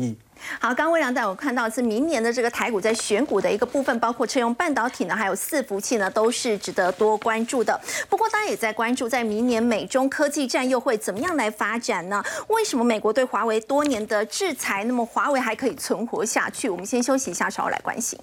好，刚刚魏良带我看到是明年的这个台股在选股的一个部分，包括车用半导体呢，还有伺服器呢，都是值得多关注的。不过大家也在关注，在明年美中科技战又会怎么样来发展呢？为什么美国对华为多年的制裁，那么华为还可以存活下去？我们先休息一下，稍后来关心。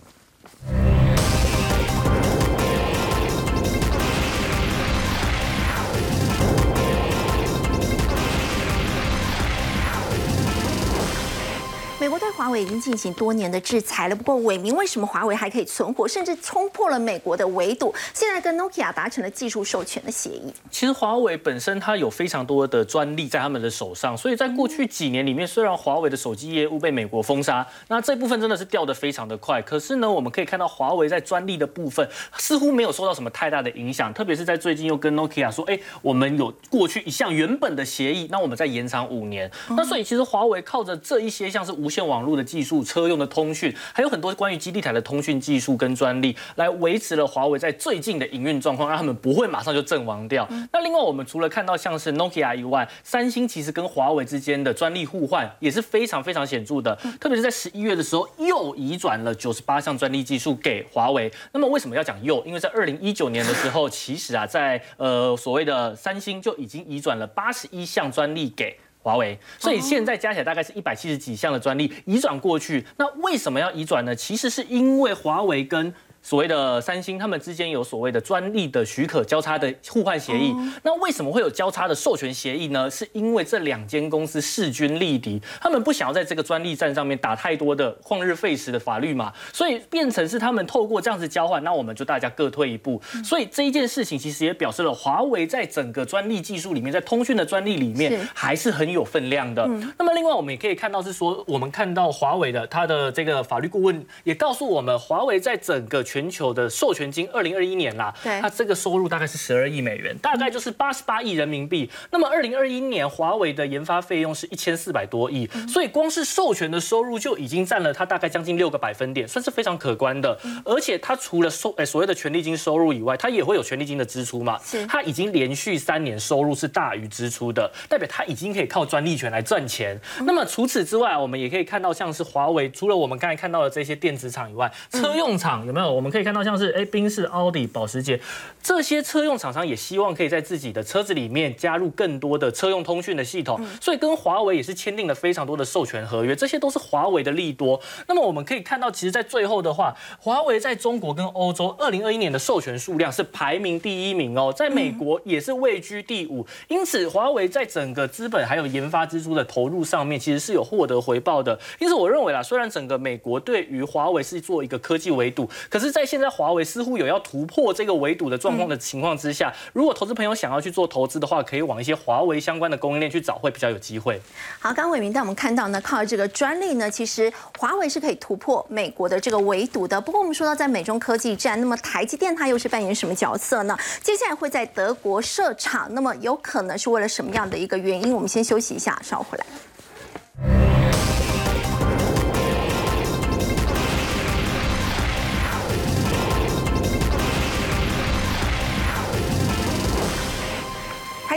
美国对华为已经进行多年的制裁了，不过伟明为什么华为还可以存活，甚至冲破了美国的围堵？现在跟 Nokia 达成了技术授权的协议。其实华为本身它有非常多的专利在他们的手上，所以在过去几年里面，虽然华为的手机业务被美国封杀，那这部分真的是掉的非常的快。可是呢，我们可以看到华为在专利的部分似乎没有受到什么太大的影响，特别是在最近又跟 Nokia 说，哎，我们有过去一项原本的协议，那我们再延长五年。那所以其实华为靠着这一些像是无线网络。的技术、车用的通讯，还有很多关于基地台的通讯技术跟专利，来维持了华为在最近的营运状况，让他们不会马上就阵亡掉。那另外，我们除了看到像是 Nokia 以外，三星其实跟华为之间的专利互换也是非常非常显著的，特别是在十一月的时候，又移转了九十八项专利技术给华为。那么为什么要讲又？因为在二零一九年的时候，其实啊，在呃所谓的三星就已经移转了八十一项专利给。华为，所以现在加起来大概是一百七十几项的专利移转过去。那为什么要移转呢？其实是因为华为跟所谓的三星，他们之间有所谓的专利的许可交叉的互换协议。那为什么会有交叉的授权协议呢？是因为这两间公司势均力敌，他们不想要在这个专利战上面打太多的旷日费时的法律嘛，所以变成是他们透过这样子交换，那我们就大家各退一步。所以这一件事情其实也表示了华为在整个专利技术里面，在通讯的专利里面还是很有分量的。那么另外我们也可以看到是说，我们看到华为的他的这个法律顾问也告诉我们，华为在整个全全球的授权金，二零二一年啦，对，它这个收入大概是十二亿美元，大概就是八十八亿人民币。那么二零二一年，华为的研发费用是一千四百多亿，所以光是授权的收入就已经占了它大概将近六个百分点，算是非常可观的。而且它除了收诶所谓的权利金收入以外，它也会有权利金的支出嘛？是，它已经连续三年收入是大于支出的，代表它已经可以靠专利权来赚钱。那么除此之外，我们也可以看到，像是华为，除了我们刚才看到的这些电子厂以外，车用厂有没有？我们可以看到像是哎，宾士、奥迪、保时捷这些车用厂商也希望可以在自己的车子里面加入更多的车用通讯的系统，所以跟华为也是签订了非常多的授权合约，这些都是华为的利多。那么我们可以看到，其实，在最后的话，华为在中国跟欧洲二零二一年的授权数量是排名第一名哦，在美国也是位居第五。因此，华为在整个资本还有研发支出的投入上面，其实是有获得回报的。因此，我认为啦，虽然整个美国对于华为是做一个科技围堵，可是，在现在华为似乎有要突破这个围堵的状况的情况之下，如果投资朋友想要去做投资的话，可以往一些华为相关的供应链去找，会比较有机会。好，刚伟明带我们看到呢，靠这个专利呢，其实华为是可以突破美国的这个围堵的。不过我们说到在美中科技战，那么台积电它又是扮演什么角色呢？接下来会在德国设厂，那么有可能是为了什么样的一个原因？我们先休息一下，稍后回来。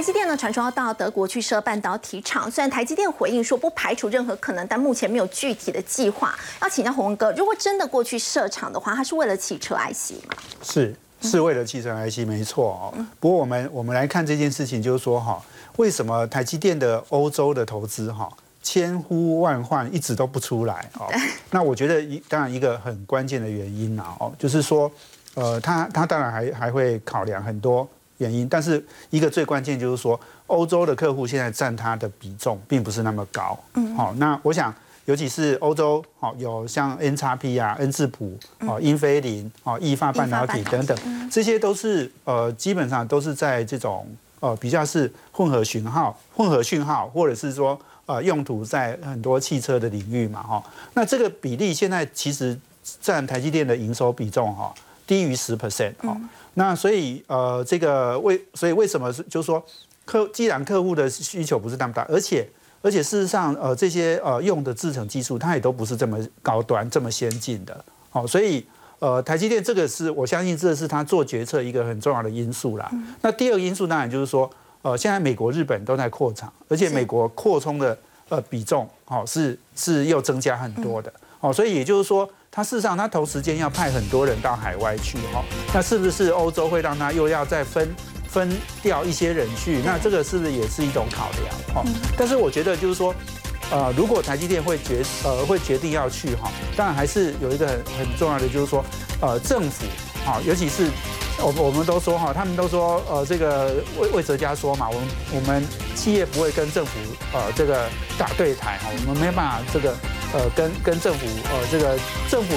台积电呢传说要到德国去设半导体厂，虽然台积电回应说不排除任何可能，但目前没有具体的计划。要请教洪文哥，如果真的过去设厂的话，它是为了汽车 IC 吗？是，是为了汽车 IC，没错哦。不过我们我们来看这件事情，就是说哈，为什么台积电的欧洲的投资哈千呼万唤一直都不出来哦？那我觉得一当然一个很关键的原因啊哦，就是说呃，他他当然还还会考量很多。原因，但是一个最关键就是说，欧洲的客户现在占它的比重并不是那么高。嗯，好，那我想，尤其是欧洲，好有像 N 叉 P 啊、N 智浦、哦英飞凌、哦易发半导体等等，这些都是呃基本上都是在这种呃比较是混合讯号、混合讯号，或者是说呃用途在很多汽车的领域嘛，哈。那这个比例现在其实占台积电的营收比重哈低于十 percent 哈。那所以呃，这个为所以为什么是就是说客既然客户的需求不是那么大，而且而且事实上呃这些呃用的制程技术它也都不是这么高端这么先进的，哦，所以呃台积电这个是我相信这是他做决策一个很重要的因素啦。那第二个因素当然就是说呃现在美国日本都在扩厂，而且美国扩充的呃比重好是是又增加很多的，哦，所以也就是说。他事实上，他同时间要派很多人到海外去哈，那是不是欧洲会让他又要再分分掉一些人去？那这个是不是也是一种考量哈？但是我觉得就是说，呃，如果台积电会决呃会决定要去哈，当然还是有一个很很重要的就是说，呃，政府啊，尤其是我我们都说哈，他们都说呃这个魏魏哲家说嘛，我们我们企业不会跟政府呃这个打对台哈，我们没办法这个。呃，跟跟政府，呃，这个政府